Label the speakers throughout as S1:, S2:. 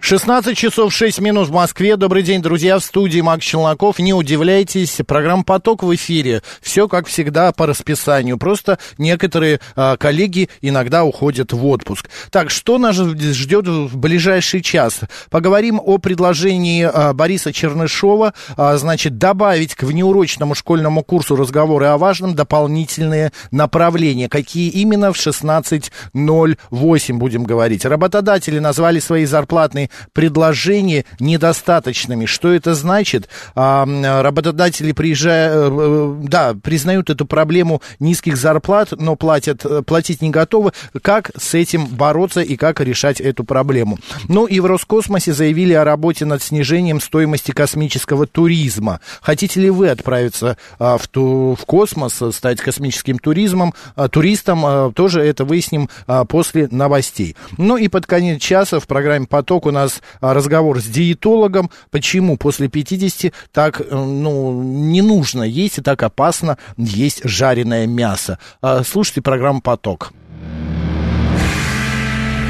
S1: 16 часов 6 минут в Москве. Добрый день, друзья, в студии Макс Челноков. Не удивляйтесь, программа «Поток» в эфире. Все, как всегда, по расписанию. Просто некоторые а, коллеги иногда уходят в отпуск. Так, что нас ждет в ближайший час? Поговорим о предложении а, Бориса Чернышова, а, значит, добавить к внеурочному школьному курсу разговоры о важном дополнительные направления. Какие именно в 16.08 будем говорить. Работодатели назвали свои зарплатные предложения недостаточными. Что это значит? А, работодатели, приезжая, э, э, да, признают эту проблему низких зарплат, но платят, э, платить не готовы. Как с этим бороться и как решать эту проблему? Ну и в Роскосмосе заявили о работе над снижением стоимости космического туризма. Хотите ли вы отправиться а, в, ту, в космос, стать космическим туризмом, а, туристом? Тоже это выясним после новостей. Ну и под конец часа в программе «Поток» у нас нас а, разговор с диетологом, почему после 50 так, э, ну, не нужно есть и так опасно есть жареное мясо. А, слушайте программу «Поток».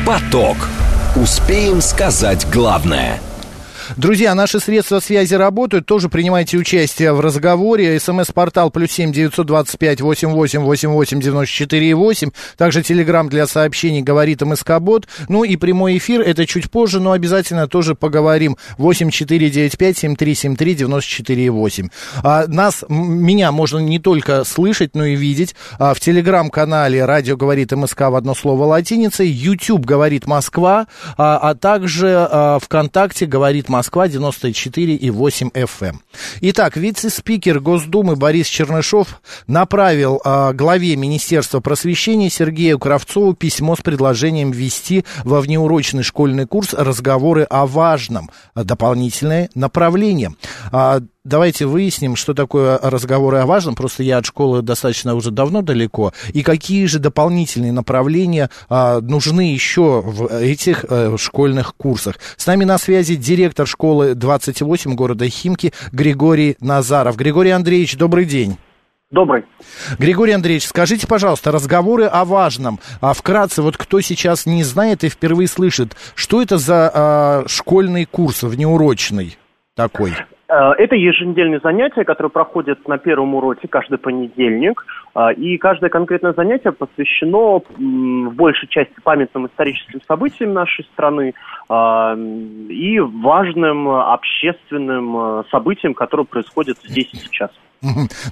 S2: «Поток». Успеем сказать главное –
S1: Друзья, наши средства связи работают. Тоже принимайте участие в разговоре. СМС-портал плюс семь девятьсот двадцать пять восемь восемь восемь восемь девяносто четыре восемь. Также телеграмм для сообщений говорит МСК-бот. Ну и прямой эфир. Это чуть позже, но обязательно тоже поговорим. Восемь четыре девять пять семь три семь три девяносто четыре восемь. А, нас, меня можно не только слышать, но и видеть. А, в телеграм-канале радио говорит МСК в одно слово латиницей. YouTube говорит Москва. А, а также а, ВКонтакте говорит Москва. Москва 94,8 FM. Итак, вице-спикер Госдумы Борис Чернышов направил а, главе Министерства просвещения Сергею Кравцову письмо с предложением ввести во внеурочный школьный курс разговоры о важном, дополнительное направление. А, давайте выясним, что такое разговоры о важном. Просто я от школы достаточно уже давно далеко. И какие же дополнительные направления а, нужны еще в этих а, школьных курсах. С нами на связи директор школы 28 города Химки Григорий Назаров. Григорий Андреевич, добрый день.
S3: Добрый.
S1: Григорий Андреевич, скажите, пожалуйста, разговоры о важном. А вкратце, вот кто сейчас не знает и впервые слышит, что это за а, школьный курс внеурочный такой?
S3: Э, это еженедельные занятия, которые проходят на первом уроке каждый понедельник. Э, и каждое конкретное занятие посвящено в большей части памятным историческим событиям нашей страны э, и важным общественным событиям, которые происходят здесь и сейчас.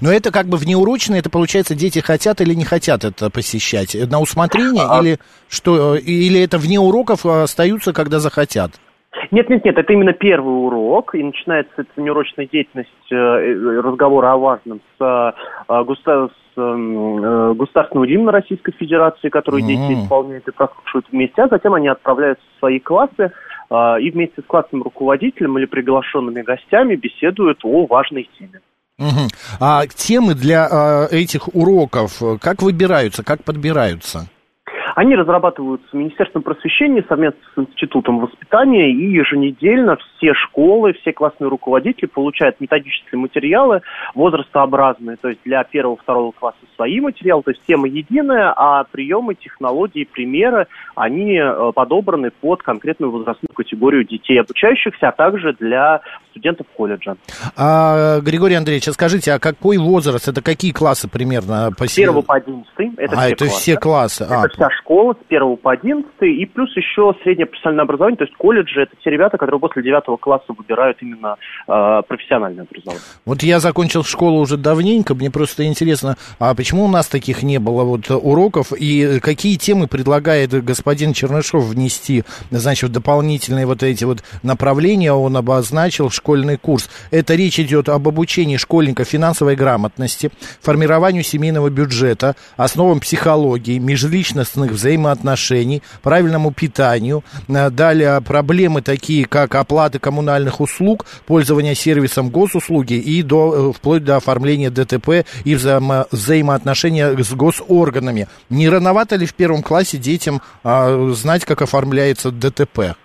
S1: Но это как бы внеурочно, это получается, дети хотят или не хотят это посещать? На усмотрение а... или что? Или это вне уроков остаются, когда захотят?
S3: Нет, нет, нет, это именно первый урок, и начинается эта тренировочная деятельность э, э разговора о важном с, э, государ, с э, государственного гимна Российской Федерации, который mm-hmm. дети исполняют и прослушивают вместе, а затем они отправляются в свои классы и вместе с классным руководителем или приглашенными гостями беседуют о важной теме.
S1: Угу. А темы для э, этих уроков как выбираются, как подбираются?
S3: Они разрабатываются Министерством просвещения совместно с Институтом воспитания, и еженедельно все школы, все классные руководители получают методические материалы возрастообразные, то есть для первого-второго класса свои материалы, то есть тема единая, а приемы, технологии, примеры, они э, подобраны под конкретную возрастную категорию детей обучающихся, а также для студентов колледжа.
S1: А, Григорий Андреевич, а скажите, а какой возраст, это какие классы примерно?
S3: По... С 1 по 11. Это
S1: а, все это классы. все классы.
S3: Это а, вся школа с 1 по 11, и плюс еще среднее профессиональное образование, то есть колледжи, это те ребята, которые после 9 класса выбирают именно э, профессиональное образование.
S1: Вот я закончил школу уже давненько, мне просто интересно, а почему у нас таких не было вот уроков, и какие темы предлагает господин Чернышов внести, значит, дополнительные вот эти вот направления он обозначил школьный курс. Это речь идет об обучении школьника финансовой грамотности, формированию семейного бюджета, основам психологии, межличностных взаимоотношений, правильному питанию. Э, далее проблемы такие, как оплаты коммунальных услуг, пользование сервисом госуслуги и до, э, вплоть до оформления ДТП и взаимо, взаимоотношения с госорганами. Не рановато ли в первом классе детям а, знать, как оформляется ДТП?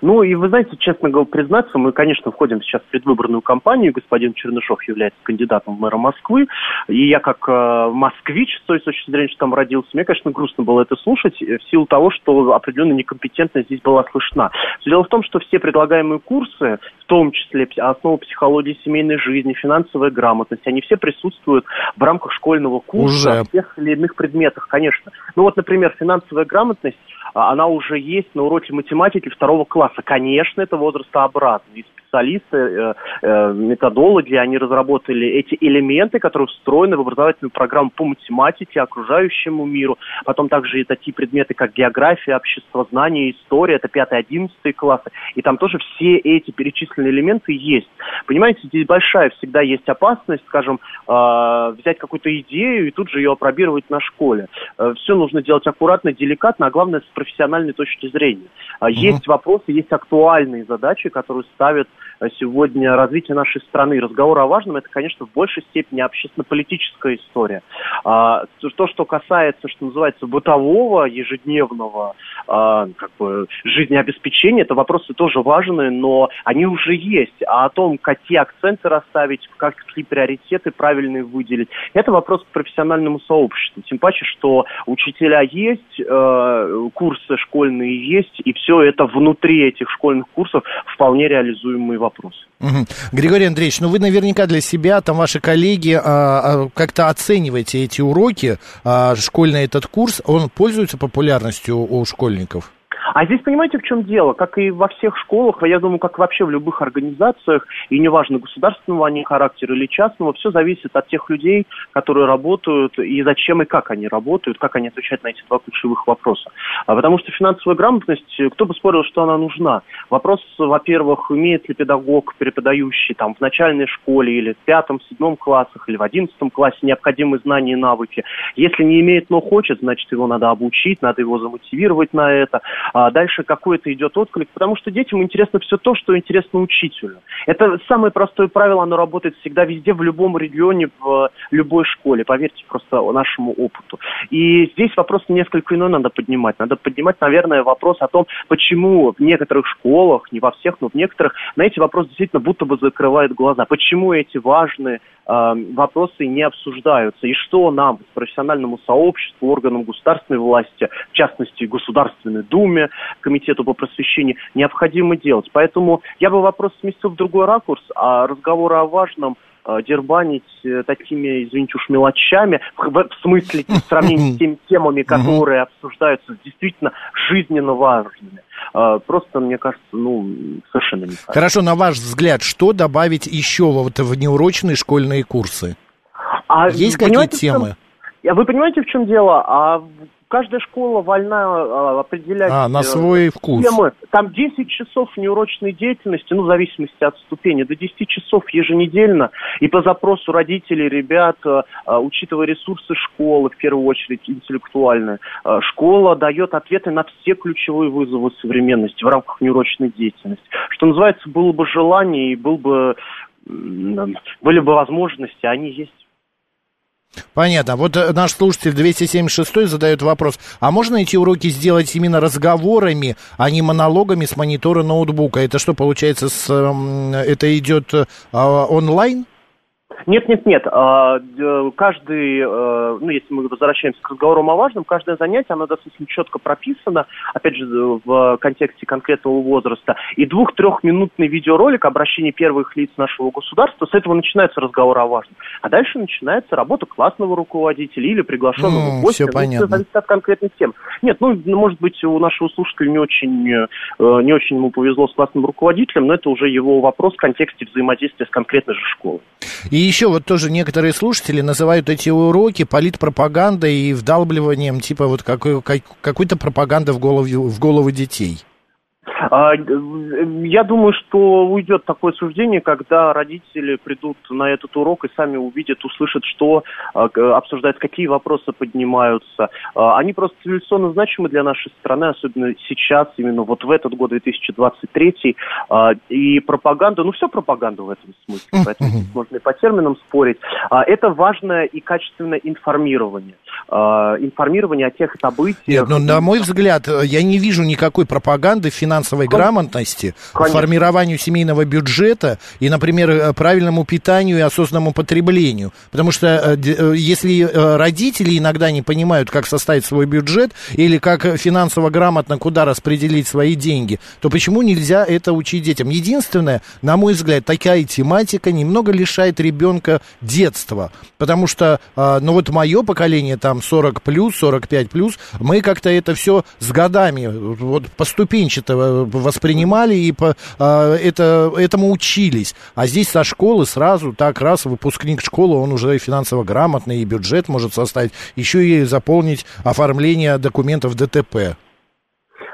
S3: Ну и вы знаете, честно говоря, признаться, мы, конечно, входим сейчас в предвыборную кампанию. Господин Чернышов является кандидатом в мэра Москвы. И я как э, москвич, с той точки зрения, что там родился, мне, конечно, грустно было это слушать, э, в силу того, что определенная некомпетентность здесь была слышна. Дело в том, что все предлагаемые курсы, в том числе основа психологии семейной жизни, финансовая грамотность, они все присутствуют в рамках школьного курса Уже. в тех или иных предметах, конечно. Ну вот, например, финансовая грамотность она уже есть на уроке математики второго класса. Конечно, это возрастообразно. И специалисты, э, э, методологи, они разработали эти элементы, которые встроены в образовательную программу по математике, окружающему миру. Потом также и такие предметы, как география, обществознание, история, это 5-11 классы. И там тоже все эти перечисленные элементы есть. Понимаете, здесь большая всегда есть опасность, скажем, э, взять какую-то идею и тут же ее опробировать на школе. Э, все нужно делать аккуратно, деликатно, а главное профессиональной точки зрения. Угу. Есть вопросы, есть актуальные задачи, которые ставят э, сегодня развитие нашей страны. Разговор о важном, это, конечно, в большей степени общественно-политическая история. А, то, что касается, что называется, бытового, ежедневного а, как бы, жизнеобеспечения, это вопросы тоже важные, но они уже есть. А о том, какие акценты расставить, какие приоритеты правильные выделить, это вопрос к профессиональному сообществу. Тем паче, что учителя есть, э, курсы школьные есть, и все это внутри этих школьных курсов вполне реализуемые вопросы.
S1: Угу. Григорий Андреевич, ну вы наверняка для себя, там ваши коллеги, а, а, как-то оцениваете эти уроки, а, школьный этот курс, он пользуется популярностью у школьников?
S3: А здесь понимаете, в чем дело? Как и во всех школах, я думаю, как вообще в любых организациях, и неважно, государственного они характера или частного, все зависит от тех людей, которые работают, и зачем и как они работают, как они отвечают на эти два ключевых вопроса. А потому что финансовая грамотность, кто бы спорил, что она нужна? Вопрос, во-первых, имеет ли педагог, преподающий там в начальной школе или в пятом, седьмом классах или в одиннадцатом классе необходимые знания и навыки. Если не имеет, но хочет, значит, его надо обучить, надо его замотивировать на это а дальше какой-то идет отклик, потому что детям интересно все то, что интересно учителю. Это самое простое правило, оно работает всегда везде, в любом регионе, в любой школе, поверьте просто нашему опыту. И здесь вопрос несколько иной надо поднимать. Надо поднимать, наверное, вопрос о том, почему в некоторых школах, не во всех, но в некоторых, на эти вопросы действительно будто бы закрывают глаза. Почему эти важные э, вопросы не обсуждаются? И что нам, профессиональному сообществу, органам государственной власти, в частности, Государственной Думе, комитету по просвещению, необходимо делать. Поэтому я бы вопрос сместил в другой ракурс, а разговоры о важном э, дербанить э, такими, извините уж, мелочами, в, в смысле в сравнении с теми темами, которые обсуждаются, действительно жизненно важными. Э, просто, мне кажется, ну, совершенно не
S1: так. Хорошо, на ваш взгляд, что добавить еще вот в неурочные школьные курсы? А, Есть какие темы?
S3: Вы понимаете, в чем дело? А каждая школа вольна а, определять...
S1: А, на э, свой вкус.
S3: Темы. Там 10 часов неурочной деятельности, ну, в зависимости от ступени, до 10 часов еженедельно. И по запросу родителей, ребят, э, э, учитывая ресурсы школы, в первую очередь интеллектуальные, школа дает ответы на все ключевые вызовы современности в рамках неурочной деятельности. Что называется, было бы желание и был бы, были бы возможности, они есть.
S1: Понятно. Вот э, наш слушатель 276 задает вопрос, а можно эти уроки сделать именно разговорами, а не монологами с монитора ноутбука? Это что, получается, с, это идет э, онлайн?
S3: Нет, нет, нет. А, каждый, э, ну, если мы возвращаемся к разговорам о важном, каждое занятие, оно достаточно четко прописано, опять же, в контексте конкретного возраста. И двух-трехминутный видеоролик обращения первых лиц нашего государства, с этого начинается разговор о важном. А дальше начинается работа классного руководителя или приглашенного
S1: mm, гостя. Все ну, понятно.
S3: Все зависит от конкретных тем. Нет, ну, может быть, у нашего слушателя не очень, э, не очень ему повезло с классным руководителем, но это уже его вопрос в контексте взаимодействия с конкретной же школой.
S1: И еще вот тоже некоторые слушатели называют эти уроки политпропагандой и вдалбливанием типа вот какой, какой-то пропаганды в голову, в голову детей.
S3: А, я думаю, что уйдет такое суждение, когда родители придут на этот урок и сами увидят, услышат, что а, обсуждают, какие вопросы поднимаются. А, они просто цивилизационно значимы для нашей страны, особенно сейчас, именно вот в этот год, 2023. И пропаганда, ну все пропаганда в этом смысле, поэтому можно и по терминам спорить. Это важное и качественное информирование. Информирование о тех событиях.
S1: Нет, но ну, на мой взгляд, я не вижу никакой пропаганды финансовой финансовой грамотности, Конечно. формированию семейного бюджета и, например, э, правильному питанию и осознанному потреблению. Потому что э, э, если родители иногда не понимают, как составить свой бюджет или как финансово грамотно куда распределить свои деньги, то почему нельзя это учить детям? Единственное, на мой взгляд, такая тематика немного лишает ребенка детства. Потому что, ну вот мое поколение, там 40 плюс, 45 плюс, мы как-то это все с годами вот поступенчато воспринимали и по, это, этому учились. А здесь со школы сразу так раз выпускник школы, он уже финансово грамотный, и бюджет может составить, еще и заполнить оформление документов ДТП.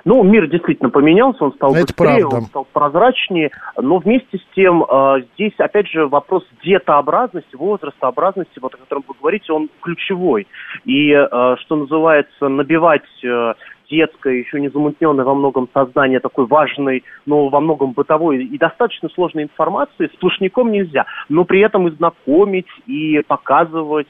S3: Ну, мир действительно поменялся, он стал Это быстрее, правда. он стал прозрачнее, но вместе с тем э, здесь, опять же, вопрос детообразности, возрастообразности, вот о котором вы говорите, он ключевой. И, э, что называется, набивать э, детское, еще не замутненное во многом сознание такой важной, но во многом бытовой и достаточно сложной информации сплошняком нельзя. Но при этом и знакомить, и показывать,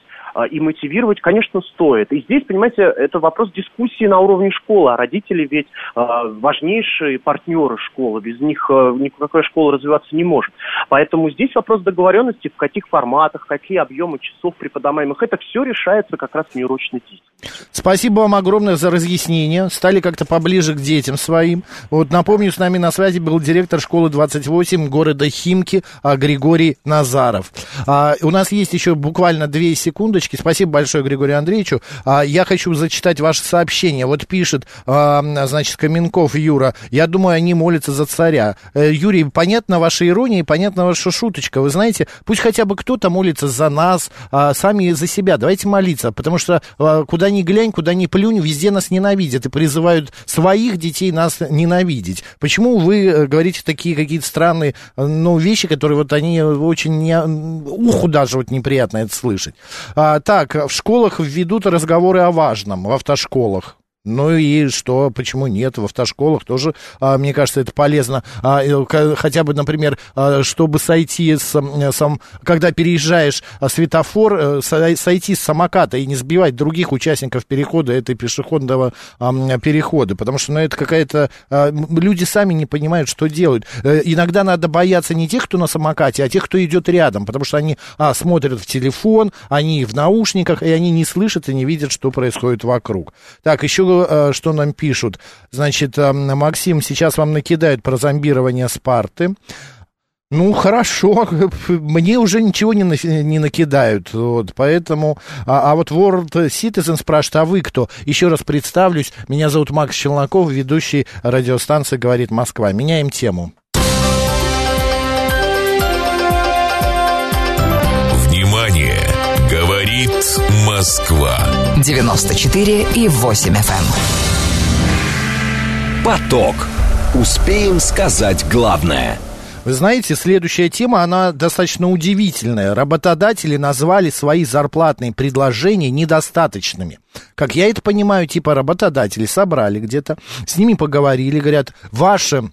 S3: и мотивировать, конечно, стоит. И здесь, понимаете, это вопрос дискуссии на уровне школы. А родители ведь а, важнейшие партнеры школы. Без них а, никакая школа развиваться не может. Поэтому здесь вопрос договоренности, в каких форматах, какие объемы часов преподаваемых. Это все решается как раз в неурочной
S1: действии. Спасибо вам огромное за разъяснение. Стали как-то поближе к детям своим. Вот напомню, с нами на связи был директор школы 28 города Химки Григорий Назаров. А, у нас есть еще буквально две секунды ссылочки. Спасибо большое Григорию Андреевичу. А, я хочу зачитать ваше сообщение. Вот пишет, значит, Каменков Юра. Я думаю, они молятся за царя. Э, Юрий, понятна ваша ирония, понятна ваша шуточка. Вы знаете, пусть хотя бы кто-то молится за нас, а, сами за себя. Давайте молиться, потому что а, куда ни глянь, куда ни плюнь, везде нас ненавидят и призывают своих детей нас ненавидеть. Почему вы э, говорите такие какие-то странные, ну, вещи, которые вот они очень не, уху даже вот неприятно это слышать. А, так, в школах ведут разговоры о важном, в автошколах. Ну и что, почему нет? В автошколах тоже, а, мне кажется, это полезно. А, хотя бы, например, а, чтобы сойти с, сам, когда переезжаешь а, светофор, а, сойти с самоката и не сбивать других участников перехода этой пешеходного а, перехода. Потому что ну, это какая-то... А, люди сами не понимают, что делают. А, иногда надо бояться не тех, кто на самокате, а тех, кто идет рядом. Потому что они а, смотрят в телефон, они в наушниках, и они не слышат и не видят, что происходит вокруг. Так, еще Э, что нам пишут. Значит, э, Максим, сейчас вам накидают про зомбирование Спарты. Ну, хорошо, мне уже ничего не, на, не накидают, вот, поэтому... А, а вот World Citizen спрашивает, а вы кто? Еще раз представлюсь, меня зовут Макс Челноков, ведущий радиостанции «Говорит Москва». Меняем тему.
S2: Говорит Москва.
S4: 94 и 8 FM. Эм.
S2: Поток. Успеем сказать главное.
S1: Вы знаете, следующая тема, она достаточно удивительная. Работодатели назвали свои зарплатные предложения недостаточными. Как я это понимаю, типа работодатели собрали где-то, с ними поговорили, говорят, ваши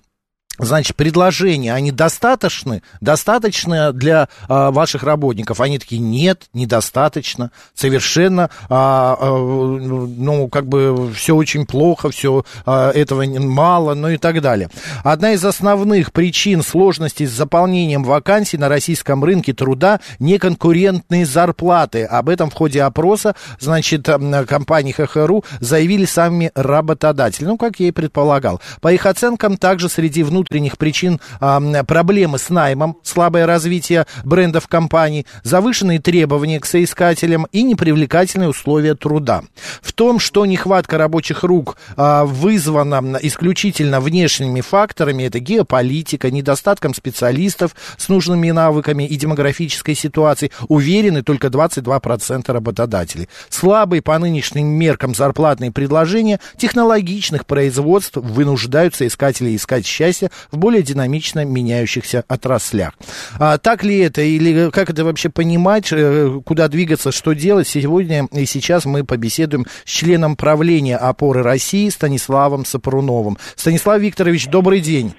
S1: Значит, предложения, они достаточны? Достаточно для а, ваших работников? Они такие, нет, недостаточно, совершенно, а, а, ну, как бы все очень плохо, все а, этого мало, ну и так далее. Одна из основных причин сложностей с заполнением вакансий на российском рынке труда – неконкурентные зарплаты. Об этом в ходе опроса, значит, компании ХХРУ заявили сами работодатели. Ну, как я и предполагал. По их оценкам, также среди внутренних внутренних причин проблемы с наймом, слабое развитие брендов компаний, завышенные требования к соискателям и непривлекательные условия труда. В том, что нехватка рабочих рук а, вызвана исключительно внешними факторами, это геополитика, недостатком специалистов с нужными навыками и демографической ситуацией, уверены только 22% работодателей. Слабые по нынешним меркам зарплатные предложения технологичных производств вынуждают соискателей искать счастье в более динамично меняющихся отраслях. А, так ли это или как это вообще понимать, э, куда двигаться, что делать? Сегодня и сейчас мы побеседуем с членом правления «Опоры России» Станиславом Сапруновым. Станислав Викторович, добрый день.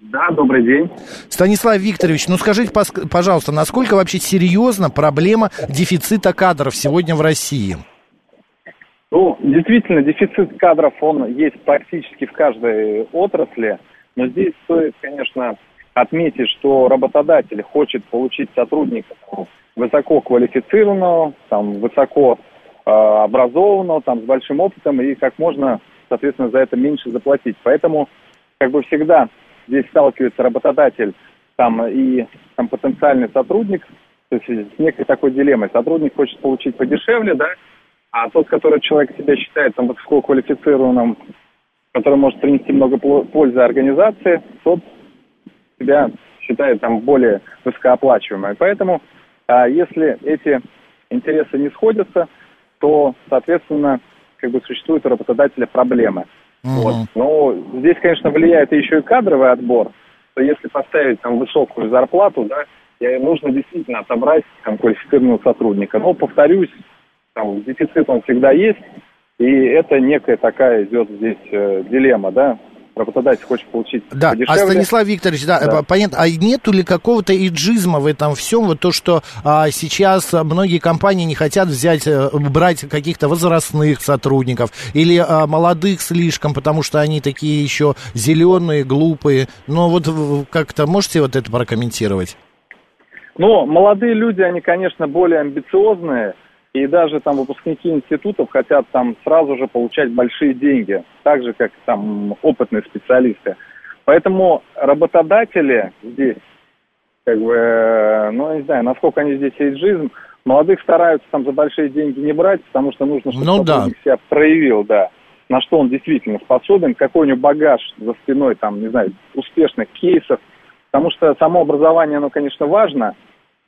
S5: Да, добрый день.
S1: Станислав Викторович, ну скажите, пожалуйста, насколько вообще серьезна проблема дефицита кадров сегодня в России?
S5: Ну, действительно, дефицит кадров, он есть практически в каждой отрасли. Но здесь стоит, конечно, отметить, что работодатель хочет получить сотрудника высоко квалифицированного, там, высоко э, образованного, там, с большим опытом, и как можно, соответственно, за это меньше заплатить. Поэтому, как бы всегда, здесь сталкивается работодатель там, и там, потенциальный сотрудник, то есть с некой такой дилеммой. Сотрудник хочет получить подешевле, да, а тот, который человек себя считает там высококвалифицированным, который может принести много пользы организации, тот себя считает там более высокооплачиваемым. Поэтому, а, если эти интересы не сходятся, то, соответственно, как бы существует у работодателя проблемы. Uh-huh. Вот. Но здесь, конечно, влияет еще и кадровый отбор. То если поставить там высокую зарплату, да, нужно действительно отобрать там квалифицированного сотрудника. Но, повторюсь, там, дефицит он всегда есть, и это некая такая идет здесь э, дилемма, да, работодатель хочет получить
S1: да.
S5: подешевле.
S1: А Станислав Викторович, да, да. понятно, а нету ли какого-то иджизма в этом всем, вот то, что а, сейчас многие компании не хотят взять, э, брать каких-то возрастных сотрудников или а, молодых слишком, потому что они такие еще зеленые, глупые, но вот как-то можете вот это прокомментировать?
S5: Ну, молодые люди, они, конечно, более амбициозные, и даже там выпускники институтов хотят там сразу же получать большие деньги, так же, как там опытные специалисты. Поэтому работодатели здесь, как бы, э, ну, я не знаю, насколько они здесь эйджизм, молодых стараются там за большие деньги не брать, потому что нужно, чтобы ну, да. себя проявил, да, на что он действительно способен, какой у него багаж за спиной, там, не знаю, успешных кейсов, потому что само образование, оно, конечно, важно,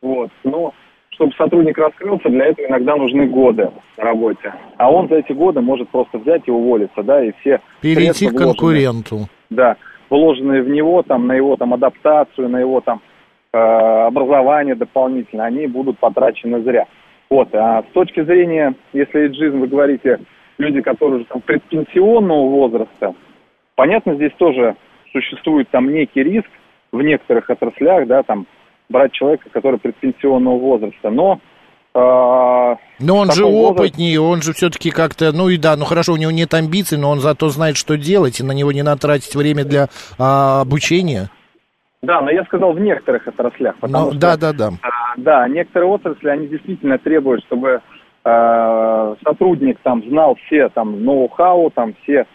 S5: вот, но чтобы сотрудник раскрылся, для этого иногда нужны годы на работе. А он за эти годы может просто взять и уволиться, да, и все
S1: Перейти к конкуренту.
S5: Да, вложенные в него, там, на его там адаптацию, на его там э, образование дополнительно, они будут потрачены зря. Вот, а с точки зрения, если эйджизм, вы говорите, люди, которые уже там предпенсионного возраста, понятно, здесь тоже существует там некий риск в некоторых отраслях, да, там брать человека, который предпенсионного возраста. Но
S1: а, но он же опытнее, он же все-таки как-то, ну и да, ну хорошо, у него нет амбиций, но он зато знает, что делать, и на него не натратить время для а, обучения.
S5: Да, но я сказал в некоторых отраслях, потому ну, что...
S1: Да, да, да.
S5: А, да, некоторые отрасли, они действительно требуют, чтобы а, сотрудник там знал все там ноу-хау, там все,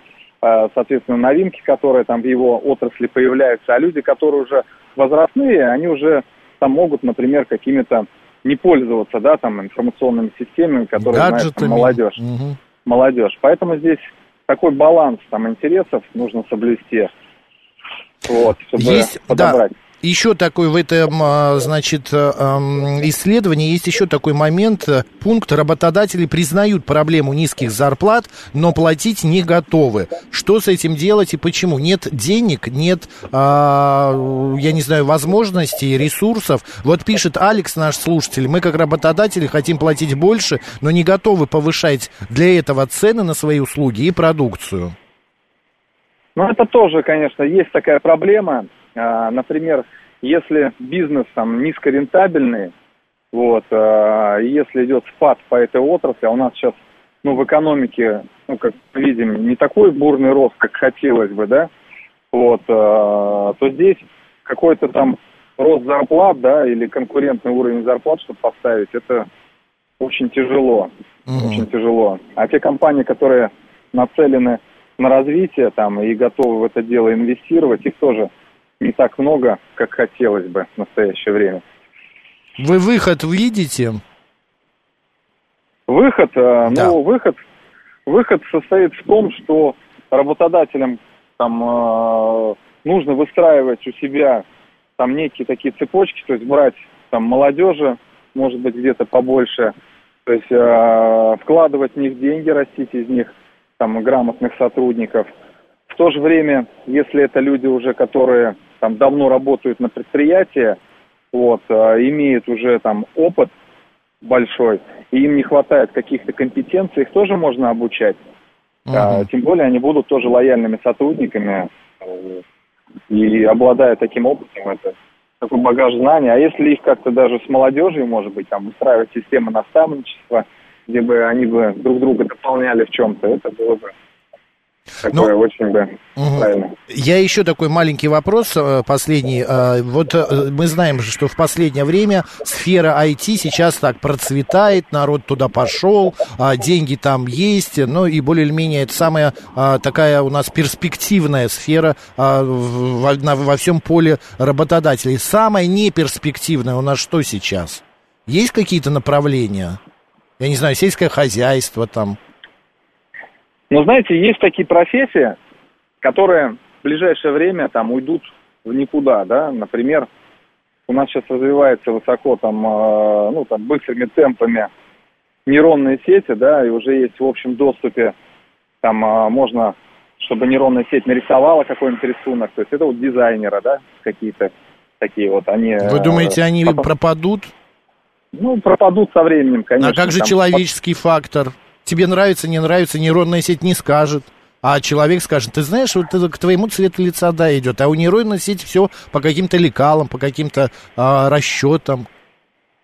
S5: соответственно, новинки, которые там в его отрасли появляются, а люди, которые уже возрастные, они уже там могут, например, какими-то не пользоваться, да, там, информационными системами, которые знает там, молодежь. Угу. Молодежь. Поэтому здесь такой баланс там интересов нужно соблюсти. Вот, чтобы Есть, подобрать. Да
S1: еще такой в этом, а, значит, э, исследовании есть еще такой момент, пункт, работодатели признают проблему низких зарплат, но платить не готовы. Что с этим делать и почему? Нет денег, нет, а, я не знаю, возможностей, ресурсов. Вот пишет Алекс, наш слушатель, мы как работодатели хотим платить больше, но не готовы повышать для этого цены на свои услуги и продукцию.
S5: Ну, это тоже, конечно, есть такая проблема. А, например, если бизнес там низкорентабельный, вот, а, если идет спад по этой отрасли, а у нас сейчас ну, в экономике, ну, как мы видим, не такой бурный рост, как хотелось бы, да, вот, а, то здесь какой-то там рост зарплат, да, или конкурентный уровень зарплат, чтобы поставить, это очень тяжело, угу. очень тяжело. А те компании, которые нацелены на развитие там и готовы в это дело инвестировать, их тоже не так много, как хотелось бы в настоящее время.
S1: Вы выход видите?
S5: Выход, э, да. ну, выход, выход состоит в том, что работодателям там э, нужно выстраивать у себя там некие такие цепочки, то есть брать там молодежи, может быть, где-то побольше, то есть э, вкладывать в них деньги, растить из них там грамотных сотрудников. В то же время, если это люди уже, которые там давно работают на предприятии, вот, а, имеют уже там опыт большой, и им не хватает каких-то компетенций, их тоже можно обучать. Uh-huh. Тем более они будут тоже лояльными сотрудниками и обладая таким опытом, это такой багаж знаний. А если их как-то даже с молодежью, может быть, там устраивать систему наставничества, где бы они бы друг друга дополняли в чем-то, это было бы Такое
S1: Ну,
S5: очень
S1: Мгм.
S5: правильно.
S1: Я еще такой маленький вопрос, э, последний. Э, Вот э, мы знаем, что в последнее время сфера IT сейчас так процветает, народ туда пошел, а деньги там есть, ну и более или менее это самая а, такая у нас перспективная сфера а, во всем поле работодателей. Самая неперспективная у нас что сейчас? Есть какие-то направления? Я не знаю, сельское хозяйство там.
S5: Но знаете, есть такие профессии, которые в ближайшее время там уйдут в никуда, да, например, у нас сейчас развивается высоко там, э, ну, там, быстрыми темпами нейронные сети, да, и уже есть в общем доступе, там, э, можно, чтобы нейронная сеть нарисовала какой-нибудь рисунок, то есть это вот дизайнеры, да, какие-то такие вот, они...
S1: Вы
S5: э,
S1: думаете, они
S5: потом-
S1: пропадут?
S5: Ну, пропадут со временем, конечно.
S1: а как же
S5: там,
S1: человеческий фактор? Тебе нравится, не нравится, нейронная сеть не скажет. А человек скажет, ты знаешь, вот это к твоему цвету лица, да, идет. А у нейронной сети все по каким-то лекалам, по каким-то а, расчетам.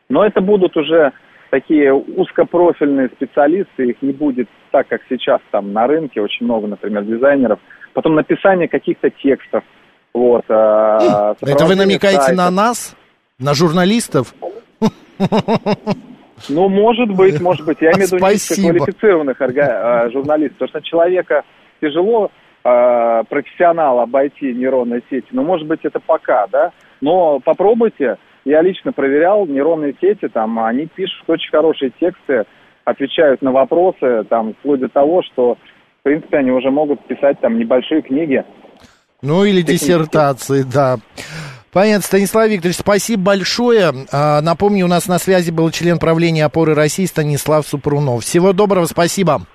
S5: Но это будут уже такие узкопрофильные специалисты, их не будет так, как сейчас там на рынке, очень много, например, дизайнеров. Потом написание каких-то текстов. Вот, а,
S1: Это вы намекаете на
S5: сайтов.
S1: нас? На журналистов?
S5: Ну, может быть, может быть. Я имею в виду орга- а, журналистов. Потому что человека тяжело а, профессионал обойти нейронные сети. Но, может быть, это пока, да. Но попробуйте. Я лично проверял нейронные сети, там, они пишут очень хорошие тексты, отвечают на вопросы, там, вплоть до того, что, в принципе, они уже могут писать там небольшие книги.
S1: Ну, или диссертации, да. Понятно, Станислав Викторович, спасибо большое. А, напомню, у нас на связи был член правления опоры России Станислав Супрунов. Всего доброго, спасибо.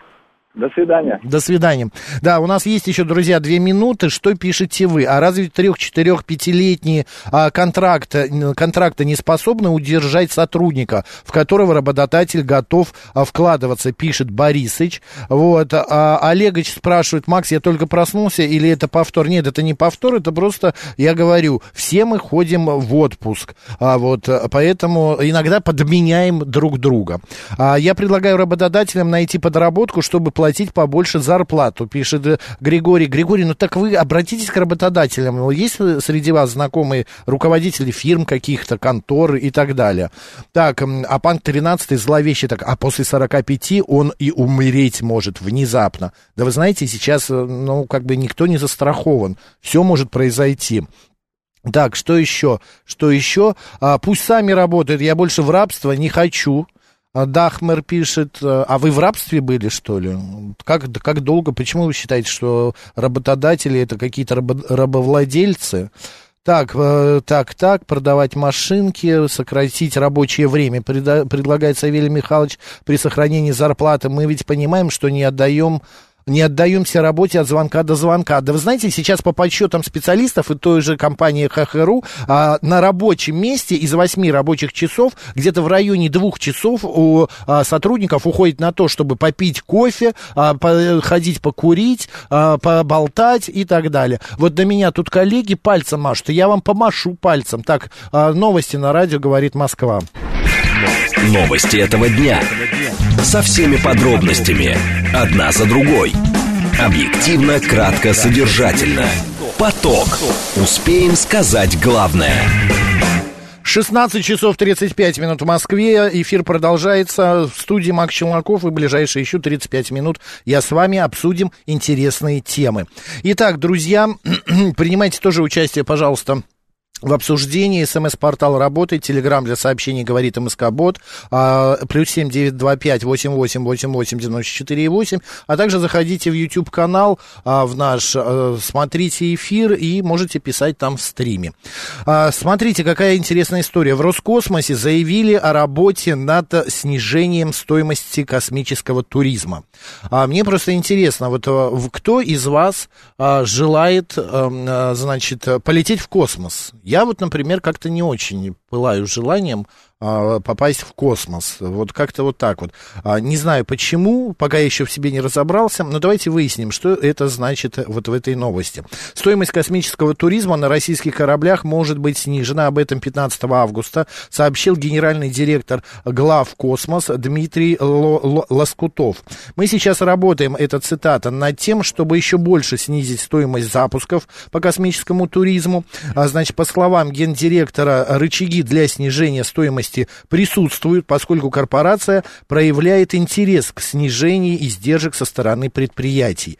S5: До свидания.
S1: До свидания. Да, у нас есть еще, друзья, две минуты. Что пишете вы? А разве трех, четырех, пятилетние а, контракта, контракты не способны удержать сотрудника, в которого работодатель готов а, вкладываться, пишет Борисыч. Вот. А Олегович спрашивает, Макс, я только проснулся или это повтор? Нет, это не повтор, это просто, я говорю, все мы ходим в отпуск. А, вот, поэтому иногда подменяем друг друга. А, я предлагаю работодателям найти подработку, чтобы платить побольше зарплату, пишет э, Григорий. Григорий, ну так вы обратитесь к работодателям. Есть ли среди вас знакомые руководители фирм каких-то, контор и так далее? Так, а пан 13 зловеще так, а после 45 он и умереть может внезапно. Да вы знаете, сейчас, э, ну, как бы никто не застрахован. Все может произойти. Так, что еще? Что еще? А, пусть сами работают, я больше в рабство не хочу. А, Дахмер пишет, э, а вы в рабстве были, что ли? Как, как долго? Почему вы считаете, что работодатели это какие-то рабо- рабовладельцы? Так, э, так, так, продавать машинки, сократить рабочее время, предлагает Савелий Михайлович при сохранении зарплаты. Мы ведь понимаем, что не отдаем не отдаемся работе от звонка до звонка. Да вы знаете, сейчас по подсчетам специалистов и той же компании ХХРУ а, на рабочем месте из 8 рабочих часов где-то в районе двух часов у а, сотрудников уходит на то, чтобы попить кофе, а, ходить покурить, а, поболтать и так далее. Вот до меня тут коллеги пальцем машут, я вам помашу пальцем. Так, а, новости на радио говорит Москва.
S2: Новости этого дня. Со всеми подробностями. Одна за другой. Объективно, кратко, содержательно. Поток. Успеем сказать главное.
S1: 16 часов 35 минут в Москве. Эфир продолжается. В студии Макс Челноков и ближайшие еще 35 минут я с вами обсудим интересные темы. Итак, друзья, принимайте тоже участие, пожалуйста, в обсуждении смс-портал работает, телеграмм для сообщений говорит МСК-бот, а, плюс семь девять два пять восемь восемь восемь восемь девяносто четыре восемь, а также заходите в YouTube-канал, а, в наш, а, смотрите эфир и можете писать там в стриме. А, смотрите, какая интересная история. В Роскосмосе заявили о работе над снижением стоимости космического туризма. А, мне просто интересно, вот в- кто из вас а, желает, а, значит, полететь в космос? Я вот, например, как-то не очень пылаю желанием попасть в космос. Вот как-то вот так вот. А, не знаю почему, пока еще в себе не разобрался, но давайте выясним, что это значит вот в этой новости. Стоимость космического туризма на российских кораблях может быть снижена. Об этом 15 августа сообщил генеральный директор глав Космос Дмитрий Лоскутов. Мы сейчас работаем, это цитата, над тем, чтобы еще больше снизить стоимость запусков по космическому туризму. А, значит, по словам гендиректора, рычаги для снижения стоимости стоимости присутствуют, поскольку корпорация проявляет интерес к снижению издержек со стороны предприятий.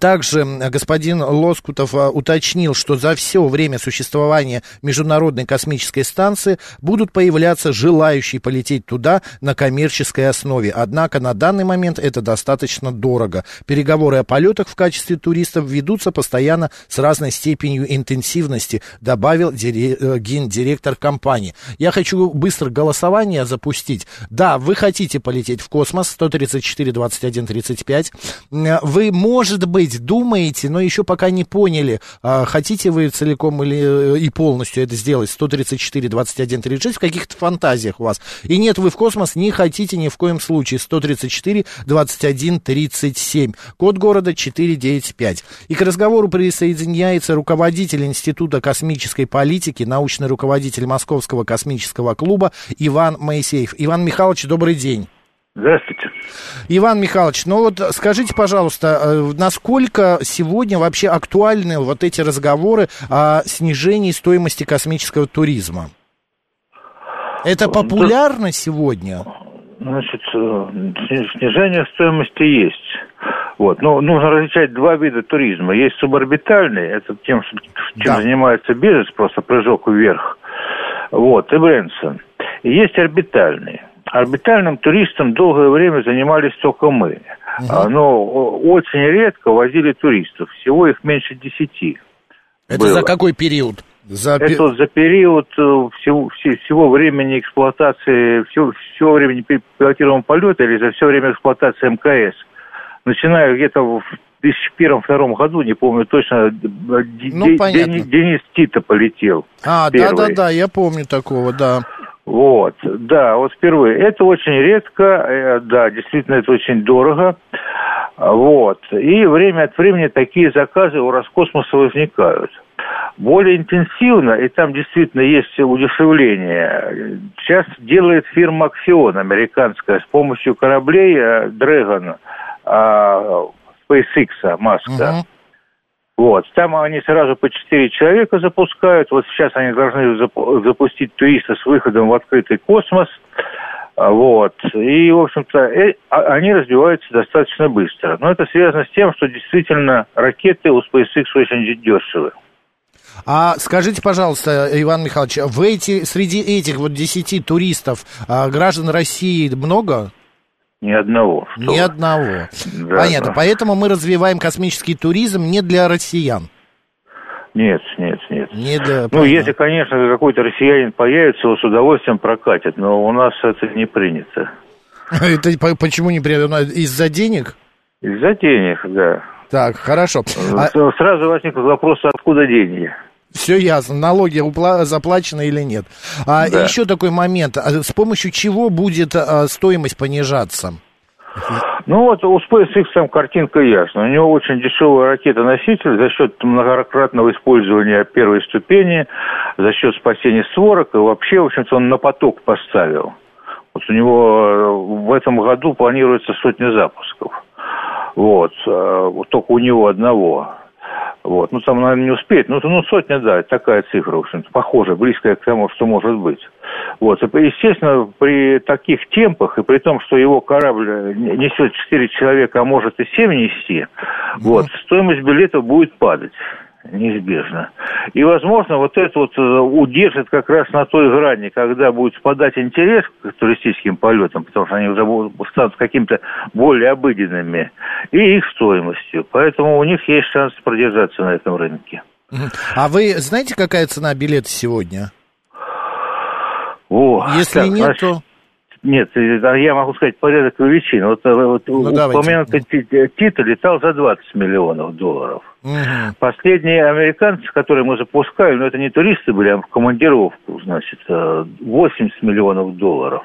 S1: Также господин Лоскутов а, уточнил, что за все время существования Международной космической станции будут появляться желающие полететь туда на коммерческой основе. Однако на данный момент это достаточно дорого. Переговоры о полетах в качестве туристов ведутся постоянно с разной степенью интенсивности, добавил э, гендиректор компании. Я хочу быстро голосование запустить. Да, вы хотите полететь в космос 134 21 35. Вы, может быть, быть, думаете, но еще пока не поняли, а, хотите вы целиком или э, и полностью это сделать, 134, 21, 36, в каких-то фантазиях у вас. И нет, вы в космос не хотите ни в коем случае, 134, 21, 37, код города 495. И к разговору присоединяется руководитель Института космической политики, научный руководитель Московского космического клуба Иван Моисеев. Иван Михайлович, добрый день.
S6: Здравствуйте.
S1: Иван Михайлович, ну вот скажите, пожалуйста, э, насколько сегодня вообще актуальны вот эти разговоры о снижении стоимости космического туризма? Это популярно сегодня?
S6: Значит, э, снижение стоимости есть. Вот. Но нужно различать два вида туризма. Есть суборбитальный, это тем, чем да. занимается бизнес, просто прыжок вверх. Вот, и Брэнсон. Есть орбитальный орбитальным туристом долгое время занимались только мы. Угу. Но очень редко возили туристов. Всего их меньше десяти.
S1: Это было. за какой период?
S6: За... Это за период э, всего, всего времени эксплуатации, всего, всего времени пилотируемого полета или за все время эксплуатации МКС. Начиная где-то в 2001-2002 году, не помню точно, ну, Денис, Денис Тита полетел.
S1: А, да-да-да, я помню такого, да.
S6: Вот, да, вот впервые. Это очень редко, э, да, действительно, это очень дорого. Вот, и время от времени такие заказы у Роскосмоса возникают. Более интенсивно, и там действительно есть удешевление, сейчас делает фирма Axion американская с помощью кораблей э, а, SpaceX Маска. Угу. Вот. Там они сразу по четыре человека запускают. Вот сейчас они должны запустить туриста с выходом в открытый космос. А, вот. И, в общем-то, э, а, они развиваются достаточно быстро. Но это связано с тем, что действительно ракеты у SpaceX очень дешевые.
S1: А скажите, пожалуйста, Иван Михайлович, в эти, среди этих вот десяти туристов а, граждан России много?
S6: Ни одного.
S1: Что Ни одного. Да, Понятно. Да. Поэтому мы развиваем космический туризм не для россиян.
S6: Нет, нет, нет.
S1: Не для...
S6: Ну, Понятно. если, конечно, какой-то россиянин появится, его с удовольствием прокатит, но у нас это не принято.
S1: Это почему не принято? Из-за денег?
S6: Из-за денег, да.
S1: Так, хорошо.
S6: А сразу возник вопрос, откуда деньги?
S1: Все ясно, налоги упла- заплачены или нет. А да. еще такой момент, а с помощью чего будет а, стоимость понижаться?
S6: Ну вот у SpaceX картинка ясна. У него очень дешевый ракета-носитель за счет многократного использования первой ступени, за счет спасения створок, и вообще, в общем-то, он на поток поставил. Вот у него э, в этом году планируется сотня запусков. Вот, э, вот только у него одного. Вот. Ну, там, наверное, не успеет. Ну, ну сотня, да, такая цифра, в общем-то, похожая, близкая к тому, что может быть. Вот. И, естественно, при таких темпах, и при том, что его корабль несет 4 человека, а может и 7 нести, вот, стоимость билета будет падать неизбежно. И, возможно, вот это вот э, удержит как раз на той грани, когда будет спадать интерес к туристическим полетам, потому что они уже станут какими-то более обыденными, и их стоимостью. Поэтому у них есть шанс продержаться на этом рынке.
S1: А вы знаете, какая цена билета сегодня?
S6: О,
S1: Если так, нет, значит, то...
S6: нет, я могу сказать порядок величин. Вот, вот ну, упомянутый Тита летал за 20 миллионов долларов. Угу. Последние американцы, которые мы запускали, но ну, это не туристы были, а в командировку, значит, 80 миллионов долларов.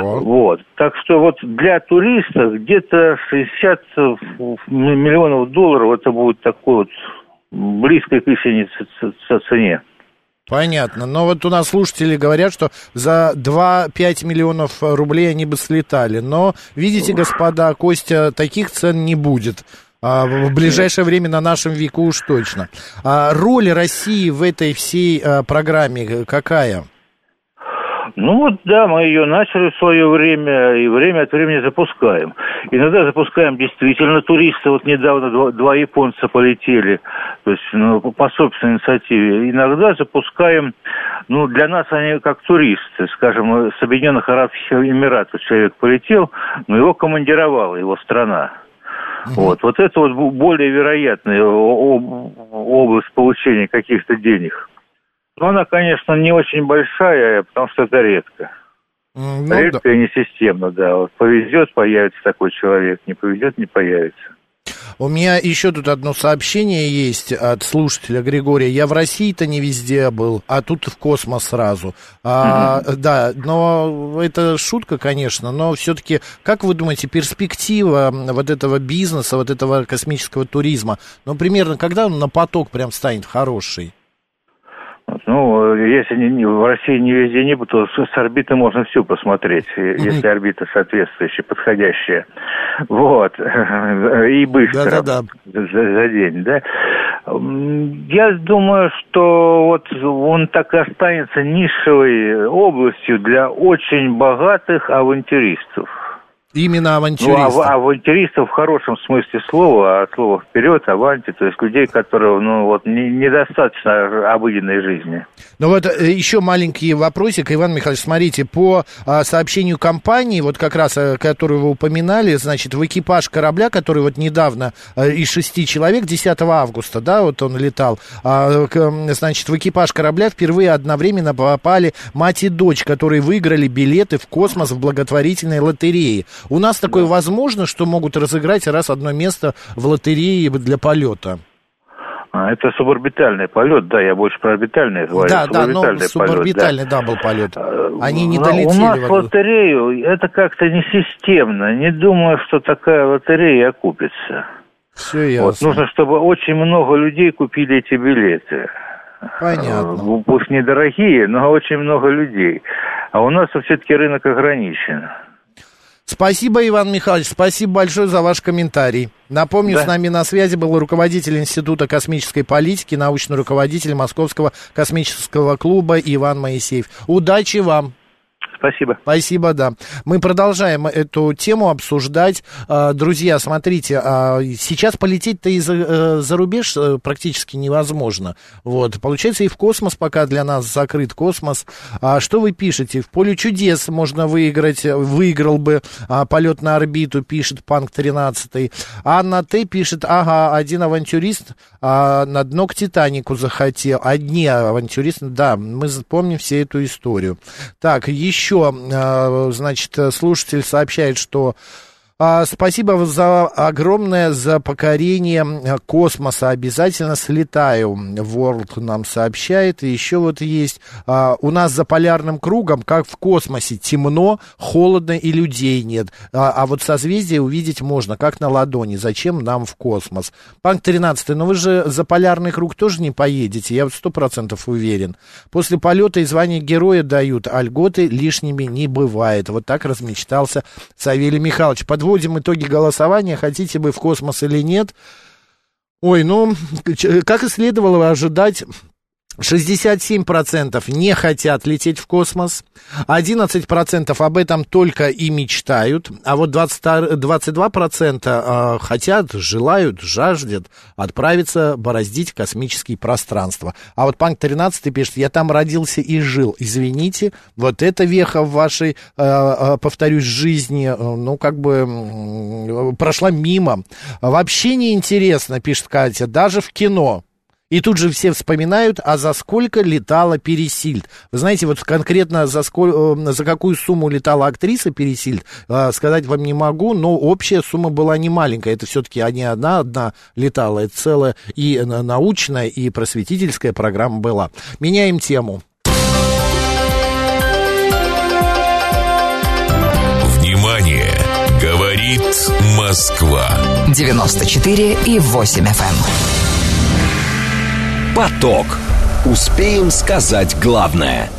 S6: Угу. Вот. Так что вот для туриста где-то 60 миллионов долларов это будет такой вот близкой к истине цене.
S1: Понятно. Но вот у нас слушатели говорят, что за 2-5 миллионов рублей они бы слетали. Но, видите, господа, Костя, таких цен не будет. А в ближайшее время на нашем веку уж точно. А роль России в этой всей а, программе какая?
S6: Ну вот да, мы ее начали в свое время и время от времени запускаем. Иногда запускаем действительно туристы. Вот недавно два, два японца полетели, то есть ну, по собственной инициативе. Иногда запускаем, ну для нас они как туристы, скажем, с Объединенных Арабских Эмиратов человек полетел, но его командировала его страна. Угу. Вот, вот это вот более вероятная область получения каких-то денег. Но она, конечно, не очень большая, потому что это редко. Ну, редко да. и не системно, да. Вот повезет, появится такой человек, не повезет, не появится.
S1: У меня еще тут одно сообщение есть от слушателя Григория. Я в России-то не везде был, а тут в космос сразу. А, угу. Да, но это шутка, конечно, но все-таки, как вы думаете, перспектива вот этого бизнеса, вот этого космического туризма, ну, примерно, когда он на поток прям станет хороший?
S6: Ну, если не, в России не везде не то с, с орбиты можно все посмотреть, если орбита соответствующая, подходящая. Вот. И быстро. Да-да-да. За, за день, да. Я думаю, что вот он так и останется нишевой областью для очень богатых авантюристов.
S1: Именно авантюристов.
S6: Ну, ав- авантюристов в хорошем смысле слова, от слова вперед, аванти, то есть людей, которые, ну, вот, не, недостаточно обыденной жизни.
S1: Ну, вот э, еще маленький вопросик, Иван Михайлович, смотрите, по а, сообщению компании, вот как раз, а, которую вы упоминали, значит, в экипаж корабля, который вот недавно а, из шести человек, 10 августа, да, вот он летал, а, к, значит, в экипаж корабля впервые одновременно попали мать и дочь, которые выиграли билеты в космос в благотворительной лотерее. У нас такое возможно, что могут разыграть раз одно место в лотерее для полета.
S6: А, это суборбитальный полет, да, я больше про орбитальный говорю.
S1: Да, да, но суборбитальный, полет, да. да, был полет. А, Они не долетели. У
S6: нас в лотерею это как-то не системно. Не думаю, что такая лотерея окупится. Все ясно. Вот, нужно, чтобы очень много людей купили эти билеты.
S1: Понятно.
S6: А, пусть недорогие, но очень много людей. А у нас все-таки рынок ограничен.
S1: Спасибо, Иван Михайлович, спасибо большое за ваш комментарий. Напомню, да. с нами на связи был руководитель Института космической политики, научный руководитель Московского космического клуба Иван Моисеев. Удачи вам!
S6: Спасибо.
S1: Спасибо, да. Мы продолжаем эту тему обсуждать. А, друзья, смотрите, а, сейчас полететь-то и за, э, за рубеж э, практически невозможно. Вот. Получается, и в космос пока для нас закрыт космос. А что вы пишете? В поле чудес можно выиграть, выиграл бы а, полет на орбиту, пишет Панк 13. Анна Т. пишет, ага, один авантюрист на дно к Титанику захотел. Одни авантюристы, да, мы помним все эту историю. Так, еще еще, а, значит, слушатель сообщает, что а, спасибо за огромное за покорение космоса. Обязательно слетаю. World нам сообщает. И еще вот есть. А, у нас за полярным кругом, как в космосе, темно, холодно и людей нет. А, а вот созвездие увидеть можно, как на ладони. Зачем нам в космос? Панк 13, но вы же за полярный круг тоже не поедете. Я сто процентов уверен. После полета и звания героя дают, а льготы лишними не бывает. Вот так размечтался Савелий Михайлович. Подводим подводим итоги голосования, хотите вы в космос или нет. Ой, ну, как и следовало ожидать, 67% не хотят лететь в космос, 11% об этом только и мечтают, а вот 20, 22% а, хотят, желают, жаждет отправиться бороздить космические пространства. А вот Панк 13 пишет, я там родился и жил. Извините, вот эта веха в вашей, а, а, повторюсь, жизни, ну, как бы прошла мимо. Вообще неинтересно, пишет Катя, даже в кино И тут же все вспоминают, а за сколько летала Пересильд. Вы знаете, вот конкретно за, сколь, э, за какую сумму летала актриса Пересильд, э, сказать вам не могу, но общая сумма была не маленькая. Это все-таки не одна одна летала, это целая и научная, и просветительская программа была. Меняем тему.
S2: Внимание! Говорит Москва.
S4: 94 и 8 FM.
S2: Поток. Успеем сказать главное.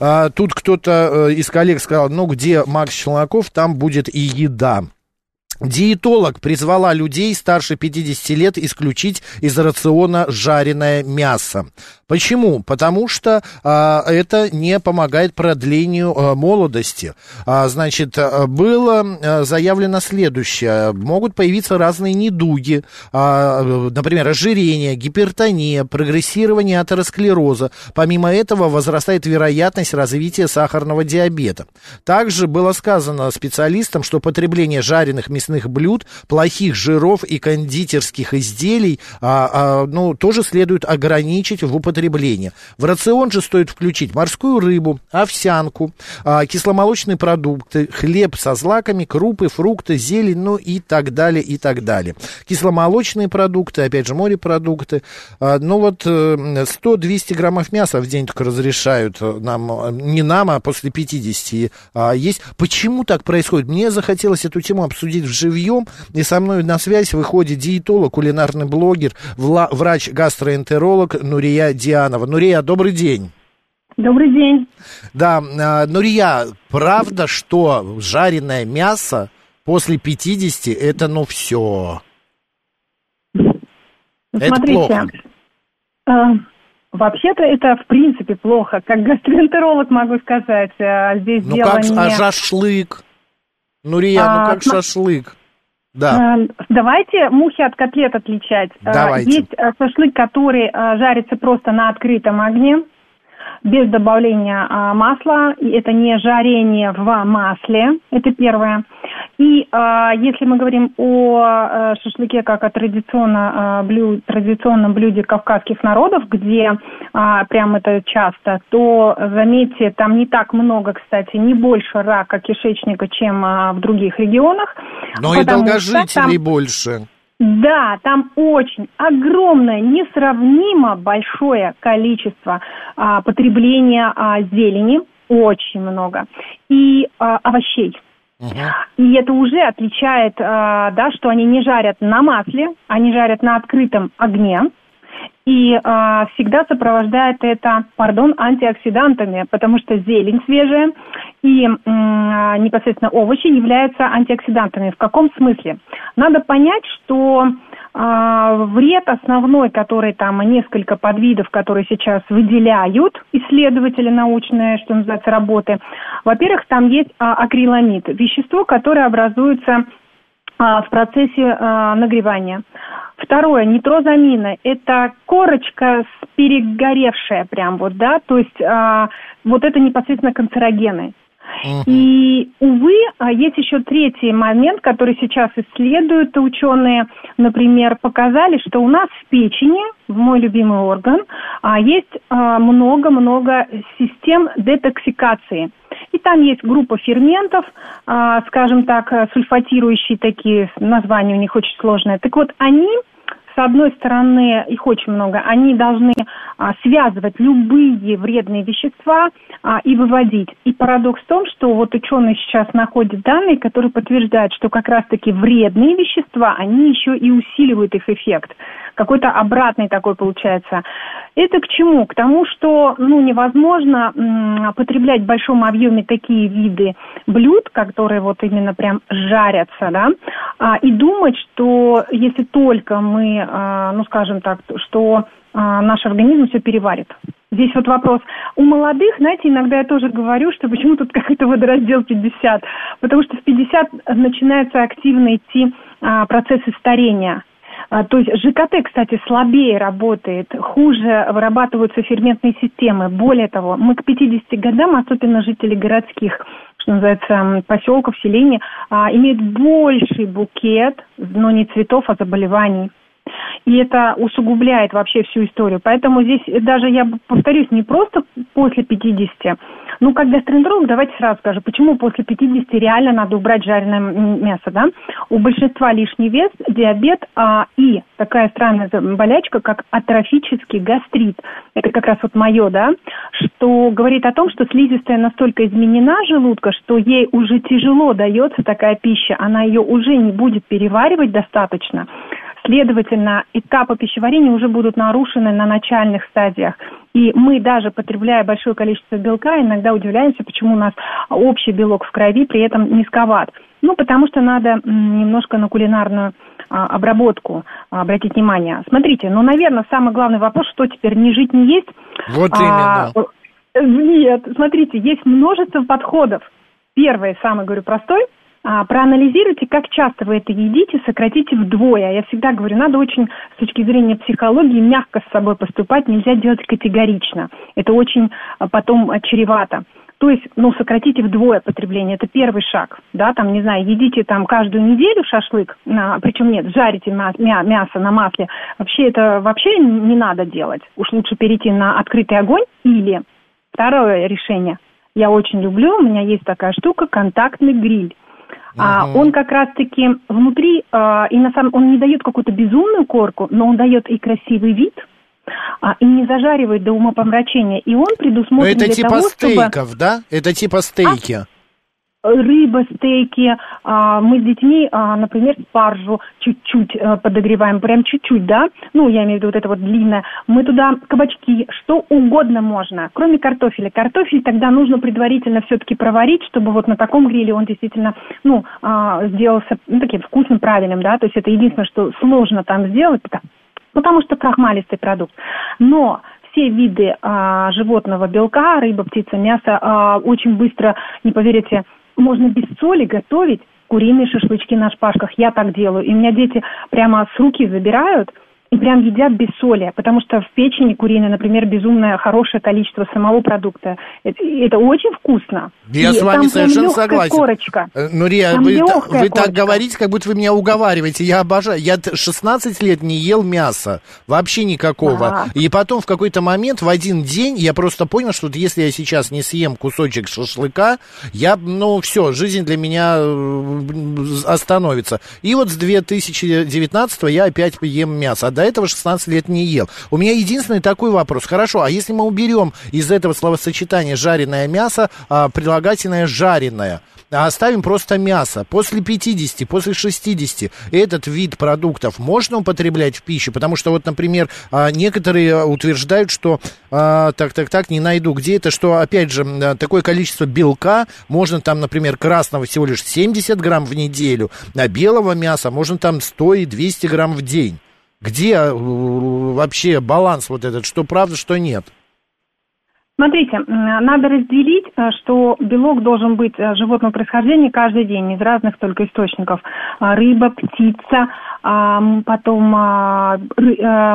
S1: А, тут кто-то э, из коллег сказал, ну где Макс Челноков, там будет и еда. Диетолог призвала людей старше 50 лет исключить из рациона жареное мясо. Почему? Потому что а, это не помогает продлению а, молодости. А, значит, а, было а, заявлено следующее. Могут появиться разные недуги, а, например, ожирение, гипертония, прогрессирование атеросклероза. Помимо этого возрастает вероятность развития сахарного диабета. Также было сказано специалистам, что потребление жареных мясных блюд, плохих жиров и кондитерских изделий а, а, ну, тоже следует ограничить в употреблении употребления. В рацион же стоит включить морскую рыбу, овсянку, а, кисломолочные продукты, хлеб со злаками, крупы, фрукты, зелень, ну и так далее, и так далее. Кисломолочные продукты, опять же, морепродукты. А, ну вот 100-200 граммов мяса в день только разрешают нам, не нам, а после 50 а, есть. Почему так происходит? Мне захотелось эту тему обсудить вживьем, и со мной на связь выходит диетолог, кулинарный блогер, врач-гастроэнтеролог Нурия Диана. Нурьянова. Нурия, добрый день.
S7: Добрый день.
S1: Да, а, Нурия, правда, что жареное мясо после 50 это ну все?
S7: Это плохо. Э, вообще-то это в принципе плохо. Как гастроэнтеролог могу сказать. Э, здесь
S1: ну
S7: дело
S1: как,
S7: не...
S1: а шашлык? Нурия,
S7: А,
S1: ну как
S7: см-
S1: шашлык? Да.
S7: Э, Давайте мухи от котлет отличать. Э,
S1: Давайте.
S7: Есть э, шашлык, который жарится просто на открытом огне, без добавления а, масла. И это не жарение в масле, это первое. И а, если мы говорим о э, шашлыке как о традиционно, а, блю- традиционном блюде кавказских народов, где а, прям это часто, то, заметьте, там не так много, кстати, не больше рака кишечника, чем а, в других регионах.
S1: Но и долгожителей
S7: там-
S1: больше.
S7: Да, там очень огромное, несравнимо большое количество а, потребления а, зелени, очень много, и а, овощей. И это уже отличает, а, да, что они не жарят на масле, они жарят на открытом огне. И а, всегда сопровождает это, пардон, антиоксидантами, потому что зелень свежая и а, непосредственно овощи являются антиоксидантами. В каком смысле? Надо понять, что а, вред основной, который там несколько подвидов, которые сейчас выделяют исследователи научные, что называется, работы. Во-первых, там есть а, акриламид, вещество, которое образуется в процессе а, нагревания. Второе, нитрозамины. Это корочка перегоревшая прям вот, да, то есть а, вот это непосредственно канцерогены. И, увы, а, есть еще третий момент, который сейчас исследуют ученые. Например, показали, что у нас в печени, в мой любимый орган, а, есть а, много-много систем детоксикации. И там есть группа ферментов, скажем так, сульфатирующие такие, название у них очень сложное. Так вот, они с одной стороны, их очень много, они должны а, связывать любые вредные вещества а, и выводить. И парадокс в том, что вот ученые сейчас находят данные, которые подтверждают, что как раз-таки вредные вещества, они еще и усиливают их эффект. Какой-то обратный такой получается. Это к чему? К тому, что ну, невозможно м, потреблять в большом объеме такие виды блюд, которые вот именно прям жарятся, да, а, и думать, что если только мы, а, ну скажем так, что а, наш организм все переварит. Здесь вот вопрос. У молодых, знаете, иногда я тоже говорю, что почему тут какой-то водораздел 50, потому что в 50 начинаются активно идти а, процессы старения. То есть ЖКТ, кстати, слабее работает, хуже вырабатываются ферментные системы. Более того, мы к 50 годам, особенно жители городских, что называется, поселков, селений, имеют больший букет, но не цветов, а заболеваний. И это усугубляет вообще всю историю. Поэтому здесь даже, я повторюсь, не просто после 50. Ну, как гастроэнтеролог, давайте сразу скажу, почему после 50 реально надо убрать жареное мясо, да? У большинства лишний вес, диабет а, и такая странная болячка, как атрофический гастрит. Это как раз вот мое, да, что говорит о том, что слизистая настолько изменена желудка, что ей уже тяжело дается такая пища, она ее уже не будет переваривать достаточно. Следовательно, этапы пищеварения уже будут нарушены на начальных стадиях. И мы даже, потребляя большое количество белка, иногда удивляемся, почему у нас общий белок в крови при этом низковат. Ну, потому что надо немножко на кулинарную а, обработку обратить внимание. Смотрите, ну, наверное, самый главный вопрос, что теперь не жить, не есть.
S1: Вот именно. А,
S7: нет, смотрите, есть множество подходов. Первый, самый, говорю, простой – а, проанализируйте, как часто вы это едите, сократите вдвое. Я всегда говорю, надо очень с точки зрения психологии мягко с собой поступать, нельзя делать категорично. Это очень а, потом чревато. То есть, ну, сократите вдвое потребление, это первый шаг, да, там, не знаю, едите там каждую неделю шашлык, на, причем нет, жарите мя, мя, мясо на масле, вообще это вообще не надо делать, уж лучше перейти на открытый огонь или второе решение, я очень люблю, у меня есть такая штука, контактный гриль. А, он как раз-таки внутри, а, и на самом он не дает какую-то безумную корку, но он дает и красивый вид, а, и не зажаривает до умопомрачения. И он предусмотрен
S1: но это
S7: для
S1: типа
S7: того,
S1: стейков,
S7: чтобы...
S1: да? Это типа стейки. А?
S7: Рыба, стейки. А, мы с детьми, а, например, спаржу чуть-чуть э, подогреваем, прям чуть-чуть, да? Ну, я имею в виду вот это вот длинное. Мы туда кабачки, что угодно можно, кроме картофеля. Картофель тогда нужно предварительно все-таки проварить, чтобы вот на таком гриле он действительно, ну, а, сделался ну, таким вкусным, правильным, да? То есть это единственное, что сложно там сделать, потому что крахмалистый продукт. Но все виды а, животного белка, рыба, птица, мясо а, очень быстро, не поверите, можно без соли готовить куриные шашлычки на шпажках. Я так делаю. И у меня дети прямо с руки забирают – и прям едят без соли, потому что в печени куриной, например, безумное хорошее количество самого продукта. Это, это очень вкусно.
S1: Я
S7: и
S1: с вами совершенно согласен.
S7: корочка.
S1: Э, Нурия, вы, вы так говорите, как будто вы меня уговариваете. Я обожаю. Я 16 лет не ел мясо. Вообще никакого. А. И потом в какой-то момент, в один день, я просто понял, что если я сейчас не съем кусочек шашлыка, я, ну, все, жизнь для меня э, остановится. И вот с 2019 я опять ем мясо. До этого 16 лет не ел. У меня единственный такой вопрос. Хорошо, а если мы уберем из этого словосочетания жареное мясо, а, прилагательное жареное, а оставим просто мясо. После 50, после 60 этот вид продуктов можно употреблять в пищу? Потому что вот, например, а, некоторые утверждают, что, а, так, так, так, не найду, где это, что, опять же, такое количество белка, можно там, например, красного всего лишь 70 грамм в неделю, а белого мяса можно там 100 и 200 грамм в день. Где э, вообще баланс вот этот, что правда, что нет?
S7: Смотрите, надо разделить, э, что белок должен быть э, животного происхождения каждый день из разных только источников. А, рыба, птица, а, потом а,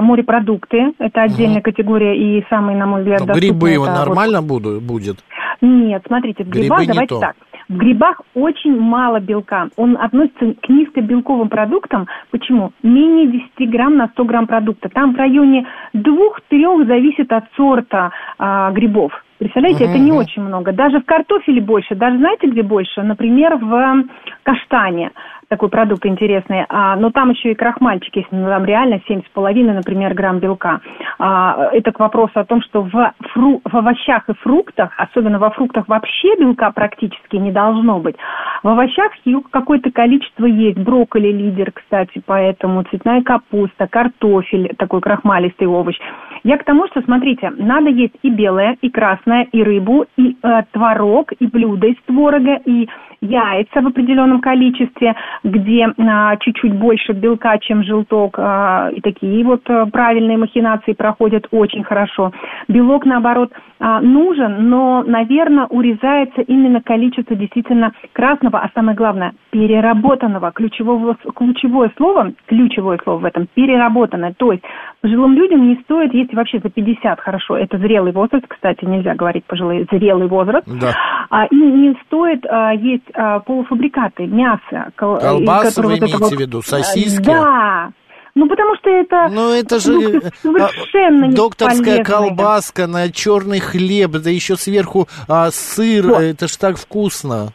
S7: морепродукты, это отдельная угу. категория и самый, на мой взгляд,
S1: Но грибы его нормально вот... будет?
S7: Нет, смотрите, в грибах давайте то. так. В грибах очень мало белка. Он относится к низкобелковым продуктам. Почему? Менее 10 грамм на 100 грамм продукта. Там в районе 2-3 зависит от сорта а, грибов. Представляете, uh-huh. это не очень много. Даже в картофеле больше. Даже знаете, где больше? Например, в каштане такой продукт интересный, а, но там еще и крахмальчик есть, ну, там реально 7,5, например, грамм белка. А, это к вопросу о том, что в, фру, в овощах и фруктах, особенно во фруктах вообще белка практически не должно быть. В овощах какое-то количество есть. Брокколи лидер, кстати, поэтому цветная капуста, картофель, такой крахмалистый овощ. Я к тому, что, смотрите, надо есть и белое, и красное, и рыбу, и э, творог, и блюда из творога, и яйца в определенном количестве, где а, чуть-чуть больше белка, чем желток, а, и такие вот а, правильные махинации проходят очень хорошо. Белок, наоборот, а, нужен, но, наверное, урезается именно количество действительно красного, а самое главное, переработанного. Ключевого, ключевое слово, ключевое слово в этом, переработанное. То есть пожилым людям не стоит, если вообще за 50, хорошо, это зрелый возраст, кстати, нельзя говорить пожилые, зрелый возраст, да. а, и не стоит а, есть а, полуфабрикаты, мясо.
S1: Колбасы вы имеете вот, в виду, сосиски?
S7: Да, Ну, потому что это...
S1: Ну, это же
S7: ну,
S1: э,
S7: совершенно
S1: а, докторская колбаска на черный хлеб, да еще сверху а, сыр,
S7: Вот.
S1: это ж так вкусно.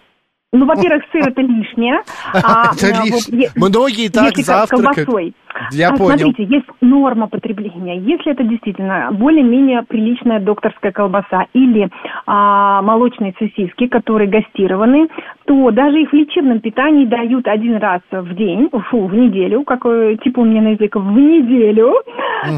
S7: Ну, во-первых, сыр это лишнее. а,
S1: Это
S7: вот
S1: лишнее. Многие так
S7: если
S1: завтракают.
S7: колбасой.
S1: Я
S7: А,
S1: понял.
S7: Смотрите, есть норма потребления. Если это действительно более-менее приличная докторская колбаса или а, молочные сосиски, которые гастированы, то даже их в лечебном питании дают один раз в день, фу, в неделю, какой типа у меня на язык, в неделю,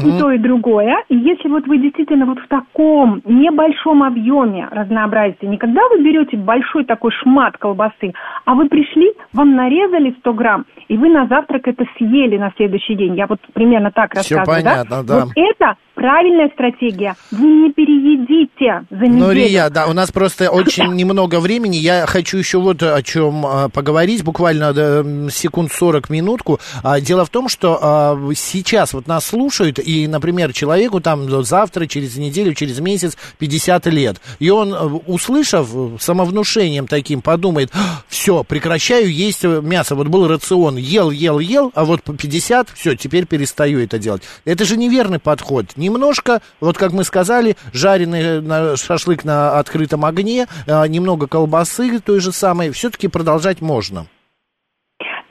S7: и то, и другое. И если вот вы действительно вот в таком небольшом объеме разнообразите, не когда вы берете большой такой шмат колбасы, а вы пришли, вам нарезали 100 грамм, и вы на завтрак это съели на следующий день. Я вот примерно так
S1: Всё
S7: рассказываю,
S1: понятно, да.
S7: Вот это правильная стратегия. Вы не переедите за неделю.
S1: Ну, Рия, да, у нас просто очень немного времени. Я хочу еще вот о чем а, поговорить, буквально секунд 40 минутку. А, Дело в том, что а, сейчас вот нас слушают, и, например, человеку там завтра, через неделю, через месяц 50 лет. И он, э, услышав э, самовнушением таким, подумает, все, прекращаю есть э, мясо. Вот был рацион, ел, ел, ел, а вот по 50, все, теперь перестаю это делать. Это же неверный подход. Немножко, вот как мы сказали, жареный на- шашлык на открытом огне, а, немного колбасы той же самой, все-таки продолжать можно.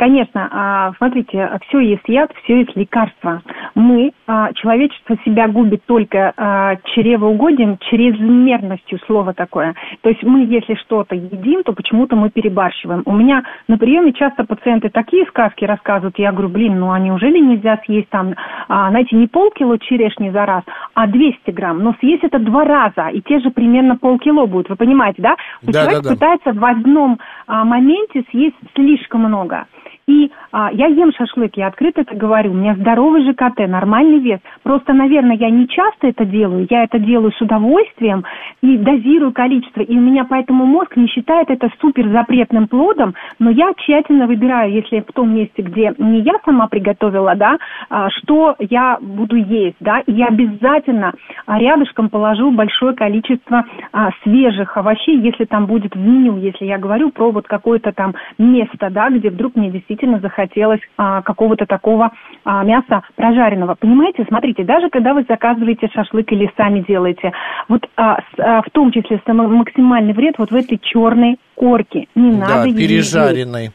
S7: Конечно, а, смотрите, все есть яд, все есть лекарство. Мы, а, человечество себя губит только а, чревоугодием, чрезмерностью, слово такое. То есть мы, если что-то едим, то почему-то мы перебарщиваем. У меня на приеме часто пациенты такие сказки рассказывают, я говорю, блин, ну а неужели нельзя съесть там, знаете, не полкило черешни за раз, а 200 грамм, но съесть это два раза, и те же примерно полкило будет, вы понимаете, да?
S1: Да,
S7: Человек
S1: да, да.
S7: пытается в одном моменте съесть слишком много. И а, я ем шашлык, я открыто это говорю, у меня здоровый ЖКТ, нормальный вес. Просто, наверное, я не часто это делаю, я это делаю с удовольствием и дозирую количество. И у меня поэтому мозг не считает это супер запретным плодом, но я тщательно выбираю, если в том месте, где не я сама приготовила, да, а, что я буду есть, да, и я обязательно а, рядышком положу большое количество а, свежих овощей, если там будет в меню, если я говорю про вот какое-то там место, да, где вдруг мне действительно захотелось а, какого-то такого а, мяса прожаренного. Понимаете, смотрите, даже когда вы заказываете шашлык или сами делаете, вот а, с- а, в том числе самый максимальный вред вот в этой черной корке. Не
S1: да,
S7: надо ее есть.
S1: пережаренный.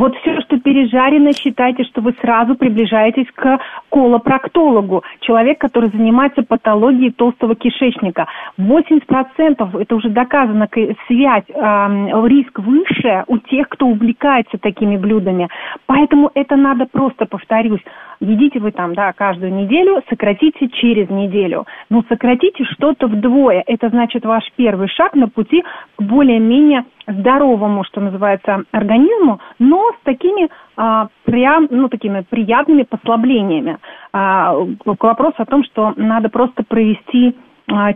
S7: Вот все, что пережарено, считайте, что вы сразу приближаетесь к колопроктологу. Человек, который занимается патологией толстого кишечника. 80% это уже доказано связь, эм, риск выше у тех, кто увлекается такими блюдами. Поэтому это надо просто, повторюсь, едите вы там, да, каждую неделю, сократите через неделю. Но сократите что-то вдвое. Это значит ваш первый шаг на пути к более-менее здоровому, что называется, организму, но с такими а, прям, ну, такими приятными послаблениями. А, к о том, что надо просто провести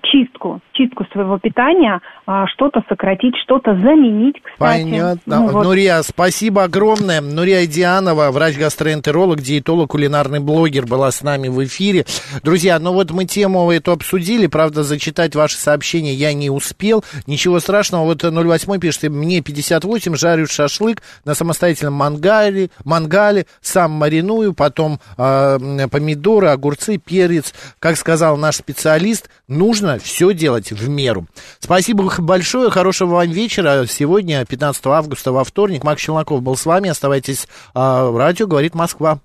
S7: чистку, чистку своего питания, а, что-то сократить, что-то заменить, кстати.
S1: Понятно.
S7: Ну, вот.
S1: Нурия, спасибо огромное. Нурия Дианова, врач-гастроэнтеролог, диетолог, кулинарный блогер, была с нами в эфире. Друзья, ну вот мы тему эту обсудили, правда, зачитать ваши сообщения я не успел. Ничего страшного, вот 08 пишет, мне 58, жарю шашлык на самостоятельном мангале, мангале сам мариную, потом э, помидоры, огурцы, перец. Как сказал наш специалист, нужно все делать в меру. Спасибо большое, хорошего вам вечера. Сегодня, 15 августа, во вторник, Макс Челноков был с вами. Оставайтесь, э, радио говорит Москва.